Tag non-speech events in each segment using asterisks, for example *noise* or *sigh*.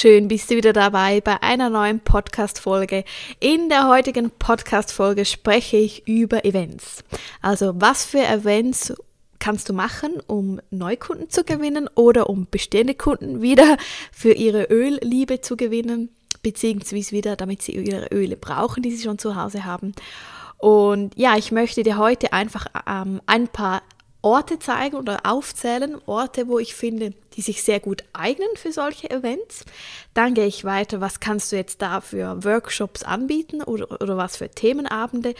Schön bist du wieder dabei bei einer neuen Podcast-Folge. In der heutigen Podcast-Folge spreche ich über Events. Also, was für Events kannst du machen, um Neukunden zu gewinnen oder um bestehende Kunden wieder für ihre Ölliebe zu gewinnen, beziehungsweise wieder, damit sie ihre Öle brauchen, die sie schon zu Hause haben. Und ja, ich möchte dir heute einfach ähm, ein paar Orte zeigen oder aufzählen, Orte, wo ich finde, die sich sehr gut eignen für solche Events. Dann gehe ich weiter, was kannst du jetzt da für Workshops anbieten oder, oder was für Themenabende.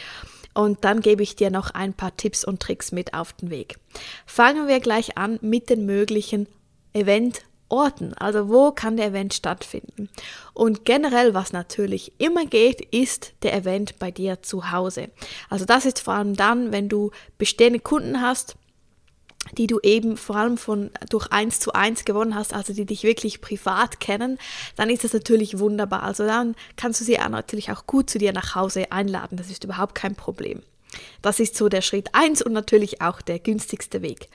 Und dann gebe ich dir noch ein paar Tipps und Tricks mit auf den Weg. Fangen wir gleich an mit den möglichen Event Orten, also wo kann der Event stattfinden. Und generell, was natürlich immer geht, ist der Event bei dir zu Hause. Also das ist vor allem dann, wenn du bestehende Kunden hast, die du eben vor allem von durch eins zu eins gewonnen hast, also die dich wirklich privat kennen, dann ist das natürlich wunderbar. Also dann kannst du sie natürlich auch gut zu dir nach Hause einladen. Das ist überhaupt kein Problem. Das ist so der Schritt eins und natürlich auch der günstigste Weg.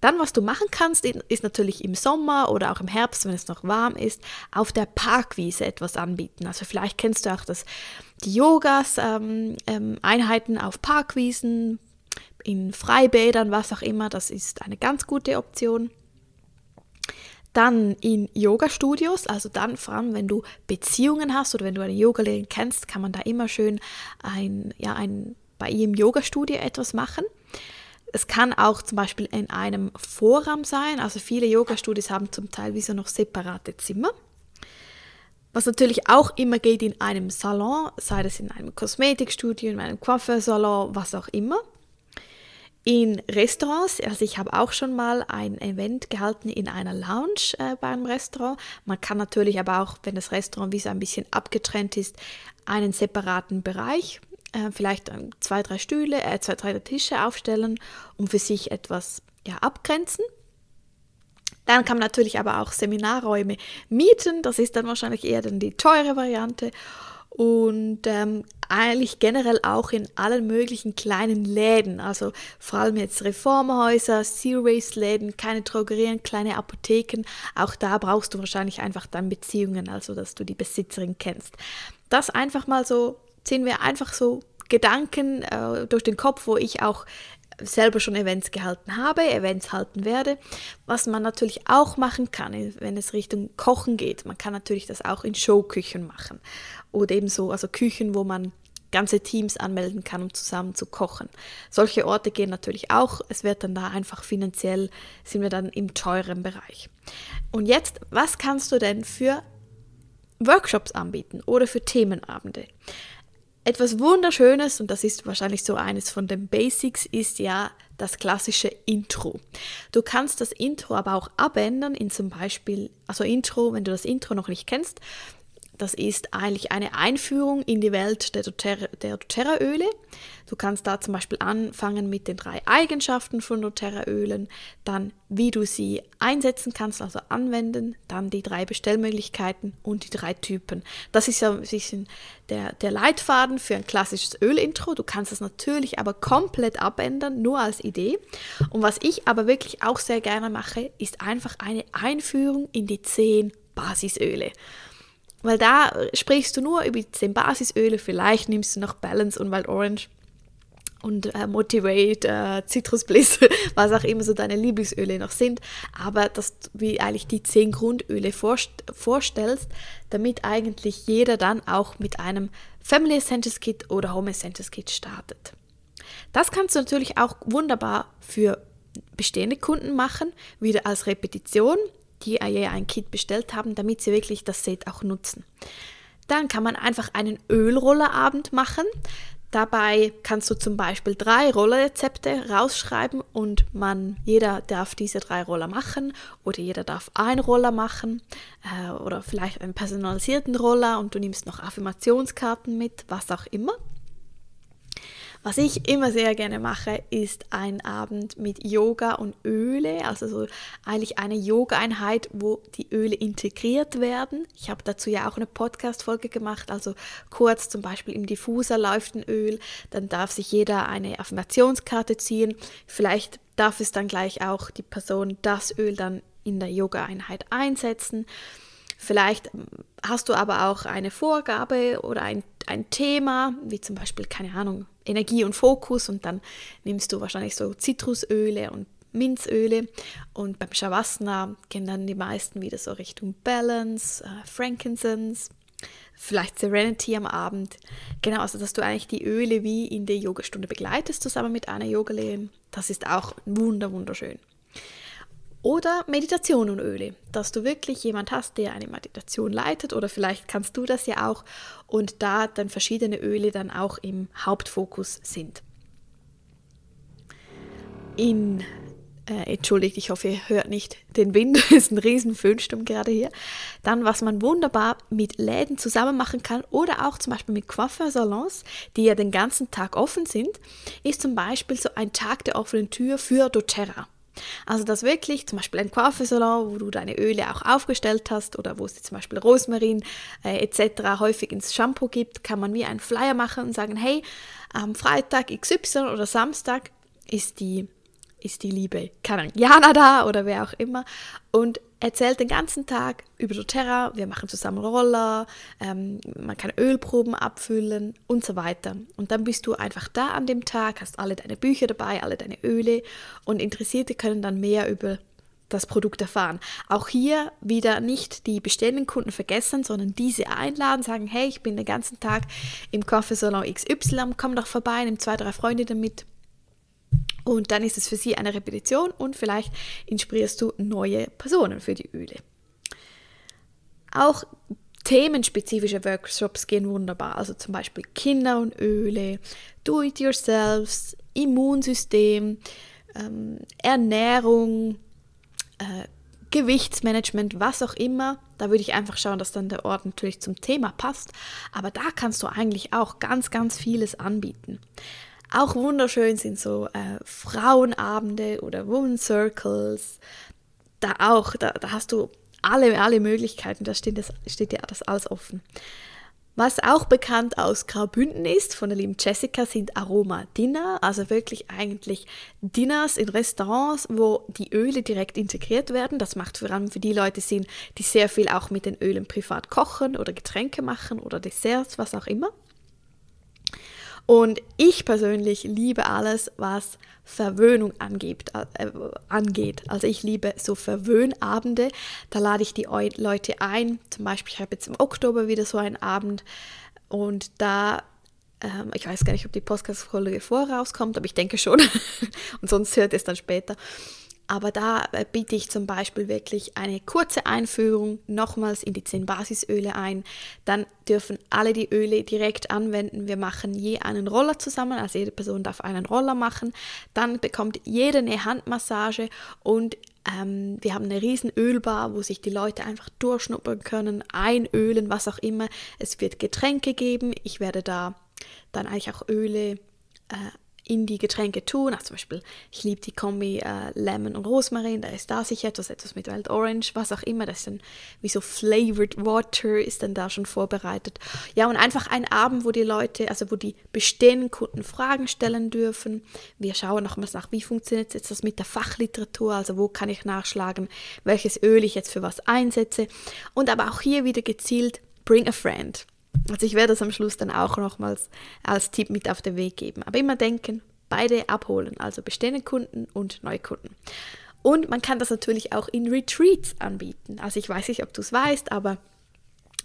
Dann, was du machen kannst, ist natürlich im Sommer oder auch im Herbst, wenn es noch warm ist, auf der Parkwiese etwas anbieten. Also vielleicht kennst du auch das, die Yogas, ähm, ähm, auf Parkwiesen, in Freibädern, was auch immer, das ist eine ganz gute Option. Dann in Yoga-Studios, also dann vor allem, wenn du Beziehungen hast oder wenn du eine Yogalehrerin kennst, kann man da immer schön ein, ja, ein, bei ihrem Yoga-Studio etwas machen. Es kann auch zum Beispiel in einem Vorraum sein, also viele Yoga-Studios haben zum Teil wie so noch separate Zimmer. Was natürlich auch immer geht in einem Salon, sei es in einem Kosmetikstudio, in einem Coiffeursalon, was auch immer in Restaurants. Also ich habe auch schon mal ein Event gehalten in einer Lounge äh, beim Restaurant. Man kann natürlich aber auch, wenn das Restaurant wie so ein bisschen abgetrennt ist, einen separaten Bereich, äh, vielleicht zwei, drei Stühle, äh, zwei, drei Tische aufstellen, um für sich etwas ja, abgrenzen. Dann kann man natürlich aber auch Seminarräume mieten. Das ist dann wahrscheinlich eher dann die teure Variante und ähm, eigentlich generell auch in allen möglichen kleinen Läden, also vor allem jetzt Reformhäuser, Zero-Waste-Läden, keine Drogerien, kleine Apotheken, auch da brauchst du wahrscheinlich einfach dann Beziehungen, also dass du die Besitzerin kennst. Das einfach mal so, ziehen wir einfach so Gedanken äh, durch den Kopf, wo ich auch selber schon Events gehalten habe, Events halten werde. Was man natürlich auch machen kann, wenn es Richtung Kochen geht, man kann natürlich das auch in Showküchen machen oder ebenso, also Küchen, wo man ganze Teams anmelden kann, um zusammen zu kochen. Solche Orte gehen natürlich auch. Es wird dann da einfach finanziell, sind wir dann im teuren Bereich. Und jetzt, was kannst du denn für Workshops anbieten oder für Themenabende? Etwas Wunderschönes, und das ist wahrscheinlich so eines von den Basics, ist ja das klassische Intro. Du kannst das Intro aber auch abändern in zum Beispiel, also Intro, wenn du das Intro noch nicht kennst, das ist eigentlich eine Einführung in die Welt der doTERRA-Öle. Du kannst da zum Beispiel anfangen mit den drei Eigenschaften von doTERRA-Ölen, dann wie du sie einsetzen kannst, also anwenden, dann die drei Bestellmöglichkeiten und die drei Typen. Das ist ja ein bisschen der, der Leitfaden für ein klassisches Ölintro. Du kannst es natürlich aber komplett abändern, nur als Idee. Und was ich aber wirklich auch sehr gerne mache, ist einfach eine Einführung in die zehn Basisöle. Weil da sprichst du nur über die 10 Basisöle, vielleicht nimmst du noch Balance und Wild Orange und äh, Motivate, äh, Citrus Bliss, *laughs* was auch immer so deine Lieblingsöle noch sind, aber dass du wie eigentlich die 10 Grundöle vorst vorstellst, damit eigentlich jeder dann auch mit einem Family Essentials Kit oder Home Essentials Kit startet. Das kannst du natürlich auch wunderbar für bestehende Kunden machen, wieder als Repetition die je ein Kit bestellt haben, damit sie wirklich das Set auch nutzen. Dann kann man einfach einen Ölrollerabend machen. Dabei kannst du zum Beispiel drei Rollerrezepte rausschreiben und man, jeder darf diese drei Roller machen oder jeder darf einen Roller machen äh, oder vielleicht einen personalisierten Roller und du nimmst noch Affirmationskarten mit, was auch immer. Was ich immer sehr gerne mache, ist ein Abend mit Yoga und Öle, also so eigentlich eine Yoga-Einheit, wo die Öle integriert werden. Ich habe dazu ja auch eine Podcast-Folge gemacht, also kurz zum Beispiel im Diffuser läuft ein Öl, dann darf sich jeder eine Affirmationskarte ziehen. Vielleicht darf es dann gleich auch die Person das Öl dann in der Yoga-Einheit einsetzen. Vielleicht hast du aber auch eine Vorgabe oder ein, ein Thema, wie zum Beispiel, keine Ahnung, Energie und Fokus und dann nimmst du wahrscheinlich so Zitrusöle und Minzöle und beim Shavasana gehen dann die meisten wieder so Richtung Balance, äh, Frankincense, vielleicht Serenity am Abend. Genau, also dass du eigentlich die Öle wie in der Yogastunde begleitest zusammen mit einer Yogalehrerin. Das ist auch wunder wunderschön. Oder Meditation und Öle, dass du wirklich jemand hast, der eine Meditation leitet oder vielleicht kannst du das ja auch und da dann verschiedene Öle dann auch im Hauptfokus sind. In äh, entschuldigt, ich hoffe, ihr hört nicht den Wind, *laughs* es ist ein riesen Föhnsturm gerade hier. Dann, was man wunderbar mit Läden zusammen machen kann oder auch zum Beispiel mit Coiffeursalons, die ja den ganzen Tag offen sind, ist zum Beispiel so ein Tag der offenen Tür für doTERRA. Also dass wirklich zum Beispiel ein Coiffeursalon, wo du deine Öle auch aufgestellt hast oder wo es zum Beispiel Rosmarin äh, etc. häufig ins Shampoo gibt, kann man wie einen Flyer machen und sagen, hey, am Freitag XY oder Samstag ist die ist die liebe Jana da oder wer auch immer und erzählt den ganzen Tag über doTERRA, wir machen zusammen Roller, ähm, man kann Ölproben abfüllen und so weiter. Und dann bist du einfach da an dem Tag, hast alle deine Bücher dabei, alle deine Öle und Interessierte können dann mehr über das Produkt erfahren. Auch hier wieder nicht die bestehenden Kunden vergessen, sondern diese einladen, sagen, hey, ich bin den ganzen Tag im Kaffeesalon XY, komm doch vorbei, nimm zwei, drei Freunde damit und dann ist es für sie eine Repetition und vielleicht inspirierst du neue Personen für die Öle. Auch themenspezifische Workshops gehen wunderbar. Also zum Beispiel Kinder und Öle, Do-it-yourselfs, Immunsystem, ähm, Ernährung, äh, Gewichtsmanagement, was auch immer. Da würde ich einfach schauen, dass dann der Ort natürlich zum Thema passt. Aber da kannst du eigentlich auch ganz, ganz vieles anbieten. Auch wunderschön sind so äh, Frauenabende oder Woman Circles. Da auch, da, da hast du alle, alle Möglichkeiten, da steht, das, steht dir das alles offen. Was auch bekannt aus Graubünden ist, von der lieben Jessica, sind Aroma-Dinner, also wirklich eigentlich Dinners in Restaurants, wo die Öle direkt integriert werden. Das macht vor allem für die Leute Sinn, die sehr viel auch mit den Ölen privat kochen oder Getränke machen oder Desserts, was auch immer. Und ich persönlich liebe alles, was Verwöhnung angeht. Äh, angeht. Also ich liebe so Verwöhnabende. Da lade ich die Leute ein. Zum Beispiel, ich habe jetzt im Oktober wieder so einen Abend und da ähm, ich weiß gar nicht, ob die Podcast-Folge vorauskommt, aber ich denke schon. *laughs* und sonst hört es dann später. Aber da äh, biete ich zum Beispiel wirklich eine kurze Einführung nochmals in die 10 Basisöle ein. Dann dürfen alle die Öle direkt anwenden. Wir machen je einen Roller zusammen, also jede Person darf einen Roller machen. Dann bekommt jeder eine Handmassage und ähm, wir haben eine riesen Ölbar, wo sich die Leute einfach durchschnuppern können, einölen, was auch immer. Es wird Getränke geben. Ich werde da dann eigentlich auch Öle äh, in die Getränke tun. Also zum Beispiel, ich liebe die Kombi äh, Lemon und Rosmarin, da ist da sicher etwas, etwas mit Wild Orange, was auch immer. Das ist dann wie so Flavored Water ist dann da schon vorbereitet. Ja, und einfach ein Abend, wo die Leute, also wo die bestehenden Kunden Fragen stellen dürfen. Wir schauen nochmals nach, wie funktioniert jetzt das mit der Fachliteratur, also wo kann ich nachschlagen, welches Öl ich jetzt für was einsetze. Und aber auch hier wieder gezielt, bring a friend. Also ich werde das am Schluss dann auch nochmals als Tipp mit auf den Weg geben. Aber immer denken, beide abholen, also bestehende Kunden und Neukunden. Und man kann das natürlich auch in Retreats anbieten. Also ich weiß nicht, ob du es weißt, aber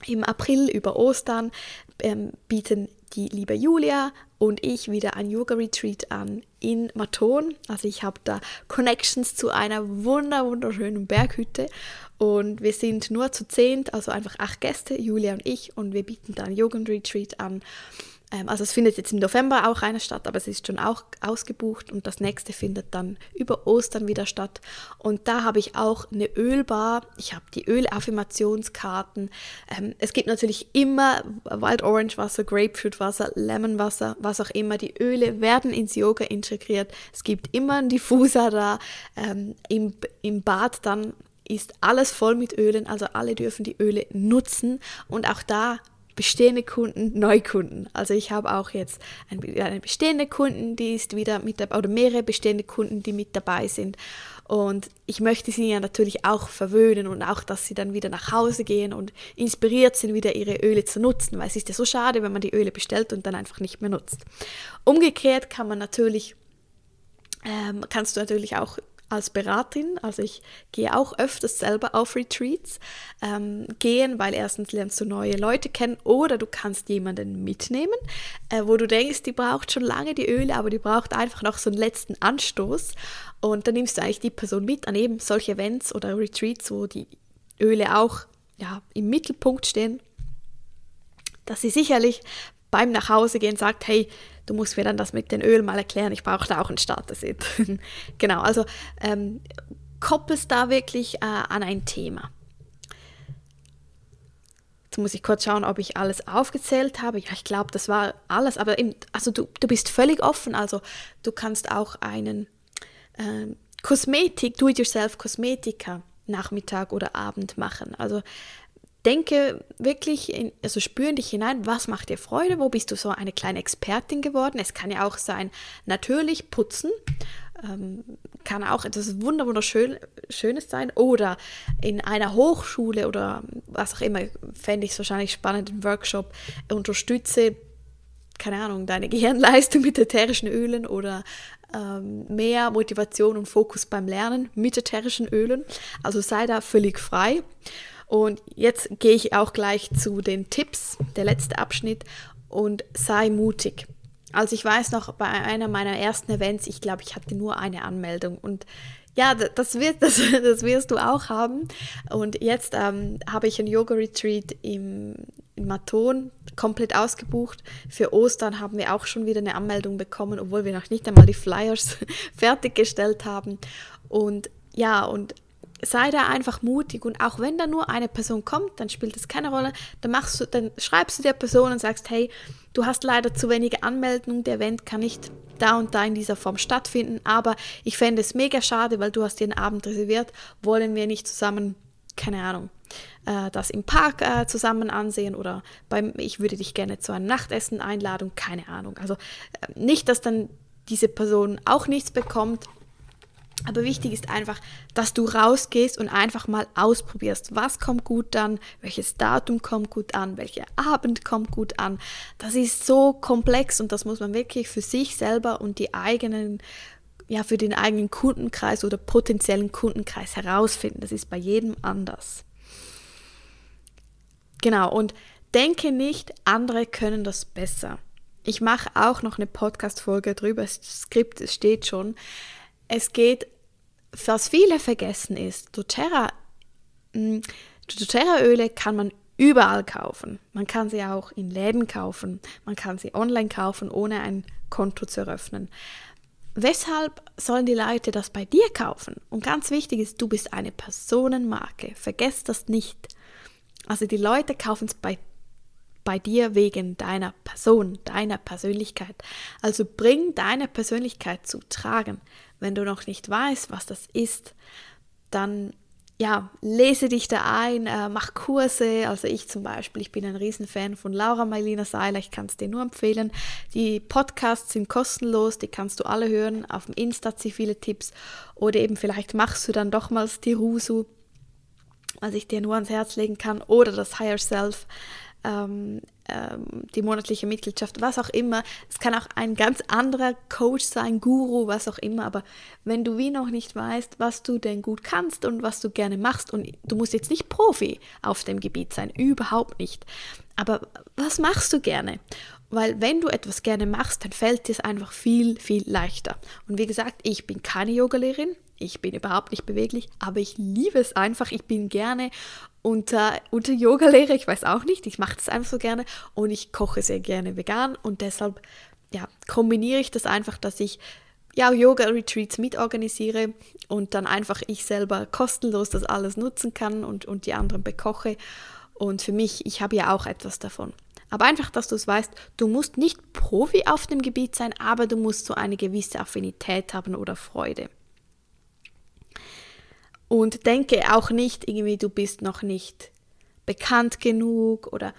im April über Ostern ähm, bieten die liebe Julia und ich wieder ein Yoga-Retreat an in Maton. Also ich habe da Connections zu einer wunder wunderschönen Berghütte. Und wir sind nur zu zehnt, also einfach acht Gäste, Julia und ich. Und wir bieten da ein Yoga-Retreat an. ähm, also es findet jetzt im November auch eine statt, aber es ist schon auch ausgebucht und das nächste findet dann über Ostern wieder statt. Und da habe ich auch eine Ölbar, ich habe die Ölaffirmationskarten. Ähm, es gibt natürlich immer Wild Orange Wasser, Grapefruit Wasser, Lemon Wasser, was auch immer. Die Öle werden ins Yoga integriert. Es gibt immer einen Diffuser da. Ähm, im, Im Bad dann ist alles voll mit Ölen, also alle dürfen die Öle nutzen und auch da bestehende Kunden, Neukunden. Also ich habe auch jetzt eine bestehende Kunden, die ist wieder mit dabei, oder mehrere bestehende Kunden, die mit dabei sind. Und ich möchte sie ja natürlich auch verwöhnen und auch, dass sie dann wieder nach Hause gehen und inspiriert sind, wieder ihre Öle zu nutzen, weil es ist ja so schade, wenn man die Öle bestellt und dann einfach nicht mehr nutzt. Umgekehrt kann man natürlich, ähm, kannst du natürlich auch als Beraterin, also ich gehe auch öfters selber auf Retreats ähm, gehen, weil erstens lernst du neue Leute kennen oder du kannst jemanden mitnehmen, äh, wo du denkst, die braucht schon lange die Öle, aber die braucht einfach noch so einen letzten Anstoß. Und dann nimmst du eigentlich die Person mit an eben solche Events oder Retreats, wo die Öle auch ja, im Mittelpunkt stehen, dass sie sicherlich beim Nachhausegehen sagt, hey, du musst mir dann das mit den Ölen mal erklären, ich brauche da auch ein Starter-Set. *laughs* genau, also ähm, koppelst da wirklich äh, an ein Thema. Jetzt muss ich kurz schauen, ob ich alles aufgezählt habe. Ja, ich glaube, das war alles. Aber eben, also du, du bist völlig offen. Also du kannst auch einen äh, Kosmetik, Do-it-yourself-Kosmetiker Nachmittag oder Abend machen. Also denke wirklich, in, also spür dich hinein, was macht dir Freude, wo bist du so eine kleine Expertin geworden. Es kann ja auch sein, natürlich putzen, ähm, kann auch etwas wunderschön, Schönes sein oder in einer Hochschule oder was auch immer, fände ich es wahrscheinlich spannend, im Workshop, unterstütze, keine Ahnung, deine *laughs* Gehirnleistung mit ätherischen Ölen oder ähm, mehr Motivation und Fokus beim Lernen mit ätherischen Ölen. Also sei da völlig frei. Und jetzt gehe ich auch gleich zu den Tipps, der letzte Abschnitt, und sei mutig. Also ich weiß noch, bei einer meiner ersten Events, ich glaube, ich hatte nur eine Anmeldung und ja, das, wird, *laughs* das, das wirst du auch haben. Und jetzt ähm, habe ich ein Yoga-Retreat im, in Maton komplett ausgebucht. Für Ostern haben wir auch schon wieder eine Anmeldung bekommen, obwohl wir noch nicht einmal die Flyers *laughs* fertiggestellt haben. Und ja, und sei da einfach mutig und auch wenn da nur eine Person kommt, dann spielt es keine Rolle, dann machst du, dann schreibst du der Person und sagst, hey, du hast leider zu wenige Anmeldungen, der Event kann nicht da und da in dieser Form stattfinden, aber ich fände es mega schade, weil du hast dir einen Abend reserviert, wollen wir nicht zusammen, keine Ahnung, äh, das im Park äh, zusammen ansehen oder beim, ich würde dich gerne zu einem Nachtessen einladen, keine Ahnung. Also äh, nicht, dass dann diese Person auch nichts bekommt, aber wichtig ist einfach, dass du rausgehst und einfach mal ausprobierst, was kommt gut an, welches Datum kommt gut an, welcher Abend kommt gut an. Das ist so komplex und das muss man wirklich für sich selber und die eigenen, ja, für den eigenen Kundenkreis oder potenziellen Kundenkreis herausfinden. Das ist bei jedem anders. Genau, und denke nicht, andere können das besser. Ich mache auch noch eine Podcast-Folge drüber, das Skript steht schon. Es geht was viele vergessen ist, doTERRA, mm, doTERRA-Öle kann man überall kaufen. Man kann sie auch in Läden kaufen, man kann sie online kaufen, ohne ein Konto zu eröffnen. Weshalb sollen die Leute das bei dir kaufen? Und ganz wichtig ist, du bist eine Personenmarke. Vergesst das nicht. Also die Leute kaufen es bei, bei dir wegen deiner Person, deiner Persönlichkeit. Also bring deine Persönlichkeit zu tragen. Wenn du noch nicht weißt, was das ist, dann ja, lese dich da ein, äh, mach Kurse. Also ich zum Beispiel, ich bin ein Riesenfan von Laura Mailina Seiler, ich kann es dir nur empfehlen. Die Podcasts sind kostenlos, die kannst du alle hören. Auf dem Insta hat sie viele Tipps. Oder eben vielleicht machst du dann doch mal das Tirusu, was ich dir nur ans Herz legen kann. Oder das Higher Self ähm, ähm, die monatliche Mitgliedschaft, was auch immer. Es kann auch ein ganz anderer Coach sein, Guru, was auch immer. Aber wenn du wie noch nicht weißt, was du denn gut kannst und was du gerne machst, und du musst jetzt nicht Profi auf dem Gebiet sein, überhaupt nicht. Aber was machst du gerne? Weil wenn du etwas gerne machst, dann fällt es einfach viel, viel leichter. Und wie gesagt, ich bin keine Yogalehrerin, ich bin überhaupt nicht beweglich, aber ich liebe es einfach. Ich bin gerne unter, unter Yoga-Lehre, ich weiß auch nicht, ich mache das einfach so gerne und ich koche sehr gerne vegan und deshalb ja, kombiniere ich das einfach, dass ich ja, Yoga-Retreats mitorganisiere und dann einfach ich selber kostenlos das alles nutzen kann und, und die anderen bekoche. Und für mich, ich habe ja auch etwas davon. Aber einfach, dass du es weißt, du musst nicht Profi auf dem Gebiet sein, aber du musst so eine gewisse Affinität haben oder Freude. Und denke auch nicht irgendwie, du bist noch nicht bekannt genug oder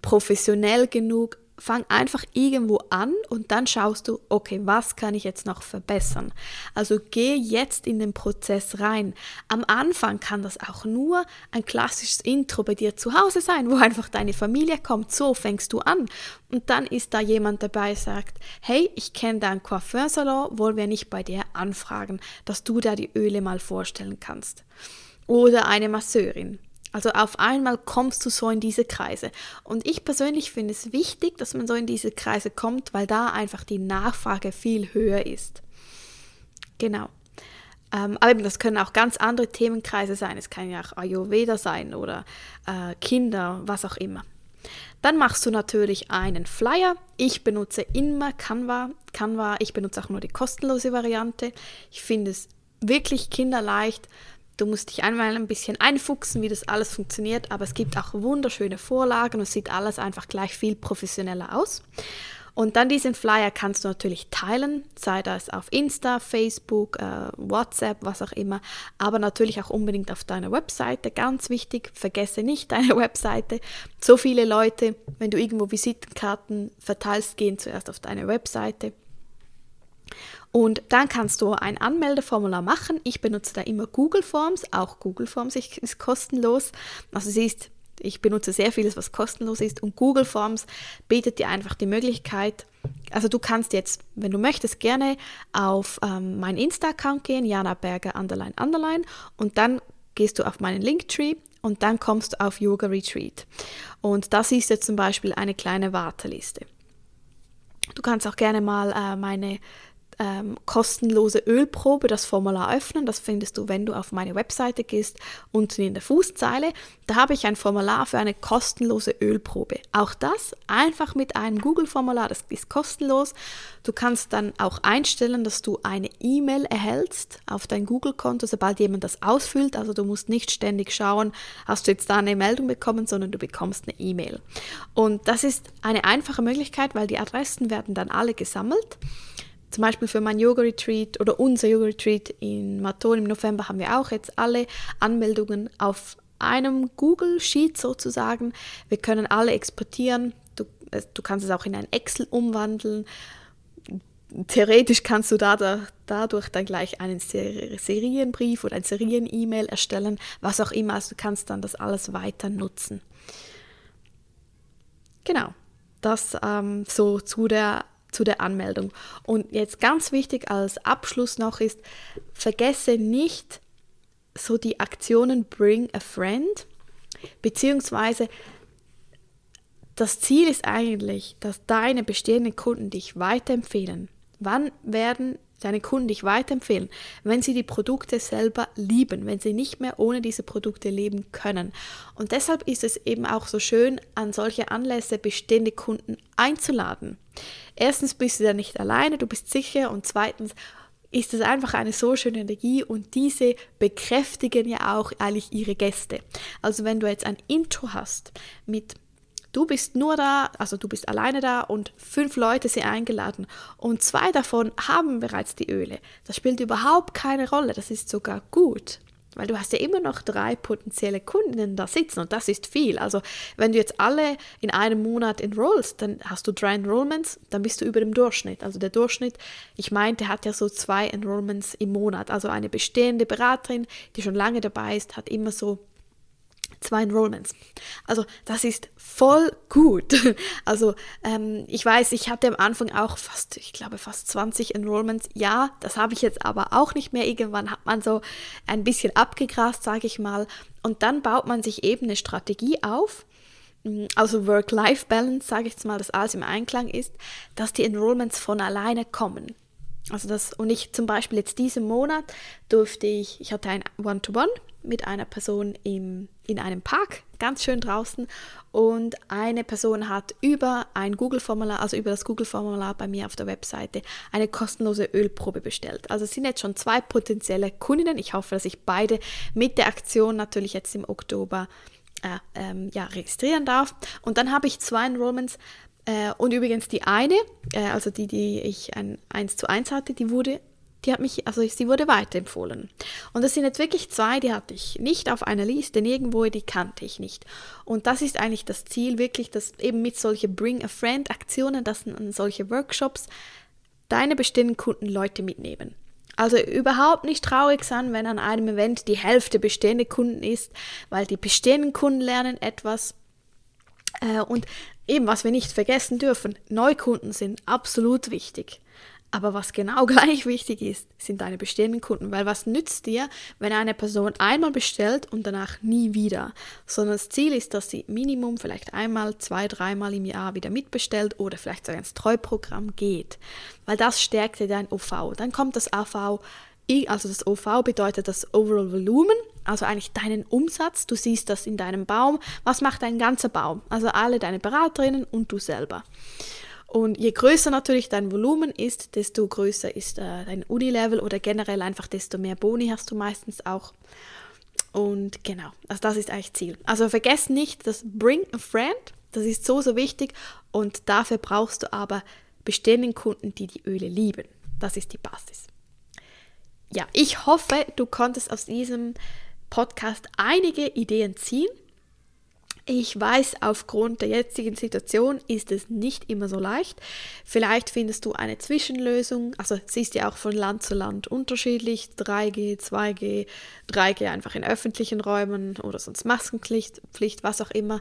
professionell genug, fang einfach irgendwo an und dann schaust du, okay, was kann ich jetzt noch verbessern? Also geh jetzt in den Prozess rein. Am Anfang kann das auch nur ein klassisches Intro bei dir zu Hause sein, wo *laughs* einfach deine Familie kommt. So fängst du an. Und dann ist da jemand dabei, sagt, hey, ich kenne deinen Coiffeursalon, wollen wir nicht bei dir anfragen, dass du da die Öle mal vorstellen kannst? Oder eine Masseurin also auf einmal kommst du so in diese Kreise. Und ich persönlich finde es wichtig, dass man so in diese Kreise kommt, weil da einfach die Nachfrage viel höher ist. Genau. Ähm, aber eben, das können auch ganz andere Themenkreise sein. Es kann ja auch Ayurveda sein oder äh, Kinder, was auch immer. Dann machst du natürlich einen Flyer. Ich benutze immer Canva. Canva, ich benutze auch nur die kostenlose Variante. Ich finde es wirklich kinderleicht. Du musst dich einmal ein bisschen einfuchsen, wie das alles funktioniert, aber es gibt auch wunderschöne Vorlagen und sieht alles einfach gleich viel professioneller aus. Und dann diesen Flyer kannst du natürlich teilen, sei das auf Insta, Facebook, äh, WhatsApp, was auch immer, aber natürlich auch unbedingt auf deiner Webseite. Ganz wichtig, vergesse nicht *laughs* deine Webseite. So viele Leute, wenn du irgendwo Visitenkarten verteilst, gehen zuerst auf deine Webseite. Und dann kannst du ein Anmeldeformular machen. Ich benutze da immer Google Forms. Auch Google Forms ist kostenlos. Also siehst, ich benutze sehr vieles, was kostenlos ist. Und Google Forms bietet dir einfach die Möglichkeit, also du kannst jetzt, wenn du möchtest, gerne auf ähm, meinen Insta-Account gehen, Jana Berger Underline Underline, und dann gehst du auf meinen Linktree und dann kommst du auf Yoga Retreat. Und da siehst du zum Beispiel eine kleine Warteliste. Du kannst auch gerne mal äh, meine ähm, kostenlose Ölprobe, das Formular öffnen. Das findest du, wenn du auf meine Webseite gehst, unten in der Fußzeile. Da habe ich ein Formular für eine kostenlose Ölprobe. Auch das einfach mit einem Google-Formular, das ist kostenlos. Du kannst dann auch einstellen, dass du eine E-Mail erhältst auf dein Google-Konto, sobald jemand das ausfüllt. Also du musst nicht ständig schauen, hast du jetzt da eine Meldung bekommen, sondern du bekommst eine E-Mail. Und das ist eine einfache Möglichkeit, weil die Adressen werden dann alle gesammelt zum Beispiel für mein Yoga-Retreat oder unser Yoga-Retreat in Maton im November haben wir auch jetzt alle Anmeldungen auf einem Google-Sheet sozusagen. Wir können alle exportieren. Du, du kannst es auch in ein Excel umwandeln. Theoretisch kannst du da, da, dadurch dann gleich einen Serienbrief oder ein Serien-E-Mail erstellen, was auch immer. Also du kannst dann das alles weiter nutzen. Genau, das ähm, so zu der zu der Anmeldung. Und jetzt ganz wichtig als Abschluss noch ist, vergesse nicht so die Aktionen Bring a Friend, beziehungsweise das Ziel ist eigentlich, dass deine bestehenden Kunden dich weiterempfehlen. Wann werden deine Kunden dich weiterempfehlen, wenn sie die Produkte selber lieben, wenn sie nicht mehr ohne diese Produkte leben können. Und deshalb ist es eben auch so schön, an solche Anlässe bestehende Kunden einzuladen. Erstens bist du da nicht alleine, du bist sicher und zweitens ist es einfach eine so schöne Energie und diese bekräftigen ja auch eigentlich ihre Gäste. Also wenn du jetzt ein Intro hast mit Du bist nur da, also du bist alleine da und fünf Leute sind eingeladen und zwei davon haben bereits die Öle. Das spielt überhaupt keine Rolle, das ist sogar gut. Weil du hast ja immer noch drei potenzielle Kundinnen da sitzen und das ist viel. Also wenn du jetzt alle in einem Monat enrollst, dann hast du drei Enrollments, dann bist du über dem Durchschnitt. Also der Durchschnitt, ich meinte, hat ja so zwei Enrollments im Monat. Also eine bestehende Beraterin, die schon lange dabei ist, hat immer so zwei Enrollments. Also das ist voll gut. *laughs* Also ähm, ich weiß, ich hatte am Anfang auch fast, ich glaube fast 20 Enrollments. Ja, das habe ich jetzt aber auch nicht mehr. Irgendwann hat man so ein bisschen abgegrast, sage ich mal. Und dann baut man sich eben eine Strategie auf. Mm, also Work-Life-Balance, sage ich jetzt mal, dass alles im Einklang ist, dass die Enrollments von alleine kommen. Also das, und ich zum Beispiel jetzt diesen Monat durfte ich, ich hatte ein One-to-One -One mit einer Person im, in einem Park, ganz schön draußen. Und eine Person hat über ein Google-Formular, also über das Google-Formular bei mir auf der Webseite, eine kostenlose Ölprobe bestellt. Also es sind jetzt schon zwei potenzielle Kundinnen. Ich hoffe, dass ich beide mit der Aktion natürlich jetzt im Oktober äh, ähm, ja, registrieren darf. Und dann habe ich zwei Enrollments. Äh, und übrigens die eine, äh, also die, die ich ein 1 zu 1 hatte, die wurde die hat mich, also sie wurde weiterempfohlen. Und das sind jetzt wirklich zwei, die hatte ich nicht auf einer Liste, nirgendwo, die kannte ich nicht. Und das ist eigentlich das Ziel, wirklich, dass eben mit solchen Bring a Friend Aktionen, dass an solche Workshops deine bestehenden Kunden Leute mitnehmen. Also überhaupt nicht traurig sein, wenn an einem Event die Hälfte bestehende Kunden ist, weil die bestehenden Kunden lernen etwas. Äh, und eben, was wir nicht vergessen dürfen, Neukunden sind absolut wichtig. Aber was genau *laughs* gleich wichtig ist, sind deine bestehenden Kunden, weil was nützt dir, wenn eine Person einmal bestellt und danach nie wieder, sondern das Ziel ist, dass sie Minimum vielleicht einmal, zwei, dreimal im Jahr wieder mitbestellt oder vielleicht sogar ins Treuprogramm geht, weil das stärkt dir dein OV. Dann kommt das AV, also das OV bedeutet das Overall Volumen, also eigentlich deinen Umsatz. Du siehst das in deinem Baum. Was macht dein ganzer Baum? Also alle deine Beraterinnen und du selber. Und je größer natürlich dein Volumen ist, desto größer ist äh, dein Unilevel oder generell einfach desto mehr Boni hast du meistens auch. Und genau, also das ist eigentlich Ziel. Also vergiss nicht das Bring a Friend, das ist so, so wichtig und dafür brauchst du aber bestehenden Kunden, die die Öle lieben. Das ist die Basis. Ja, ich hoffe, du konntest aus diesem Podcast einige Ideen ziehen ich weiß, aufgrund der jetzigen Situation ist es nicht immer so leicht. Vielleicht findest du eine Zwischenlösung. Also es ist ja auch von Land zu Land unterschiedlich. 3G, 2G, 3G einfach in öffentlichen Räumen oder sonst Maskenpflicht, Pflicht, was auch immer.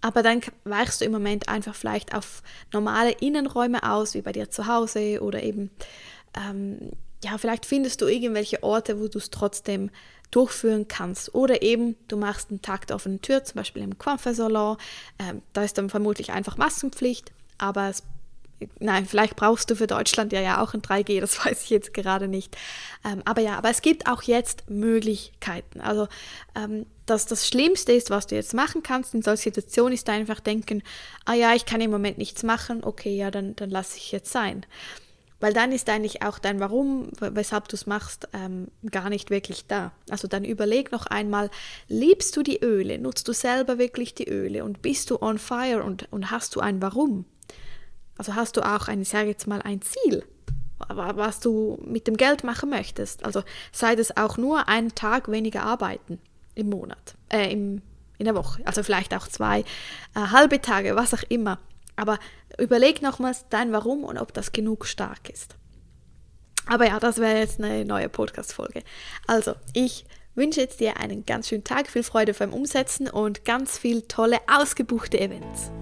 Aber dann weichst du im Moment einfach vielleicht auf normale Innenräume aus, wie bei dir zu Hause oder eben, ähm, ja, vielleicht findest du irgendwelche Orte, wo du es trotzdem durchführen kannst. Oder eben, du machst einen Takt auf eine Tür, zum Beispiel im Coiffeursalon. Ähm, da ist dann vermutlich einfach Maskenpflicht, aber es, nein, vielleicht brauchst du für Deutschland ja, ja auch ein 3G, das *laughs* weiß ich jetzt gerade nicht. Ähm, aber ja, aber es gibt auch jetzt Möglichkeiten. Also ähm, das, das Schlimmste ist, was du jetzt machen kannst in solchen Situationen, ist einfach denken, ah ja, ich kann im Moment nichts machen, okay, ja, dann, dann lasse ich jetzt sein. Weil dann ist eigentlich auch dein Warum, weshalb du es machst, ähm, gar nicht wirklich da. Also dann überleg noch einmal, liebst du die Öle? Nutzt du selber wirklich die Öle? Und bist du on fire und, und hast du ein Warum? Also hast du auch ein, ich sage jetzt mal, ein Ziel, was du mit dem Geld machen möchtest. Also sei das auch nur einen Tag weniger arbeiten im Monat, äh, im, in der Woche. Also vielleicht auch zwei äh, halbe Tage, was auch immer. Aber überleg nochmals dein Warum und ob das genug stark ist. Aber ja, das wäre jetzt eine neue Podcast-Folge. Also, ich wünsche jetzt dir einen ganz schönen Tag, viel Freude beim Umsetzen und ganz viel tolle, ausgebuchte Events.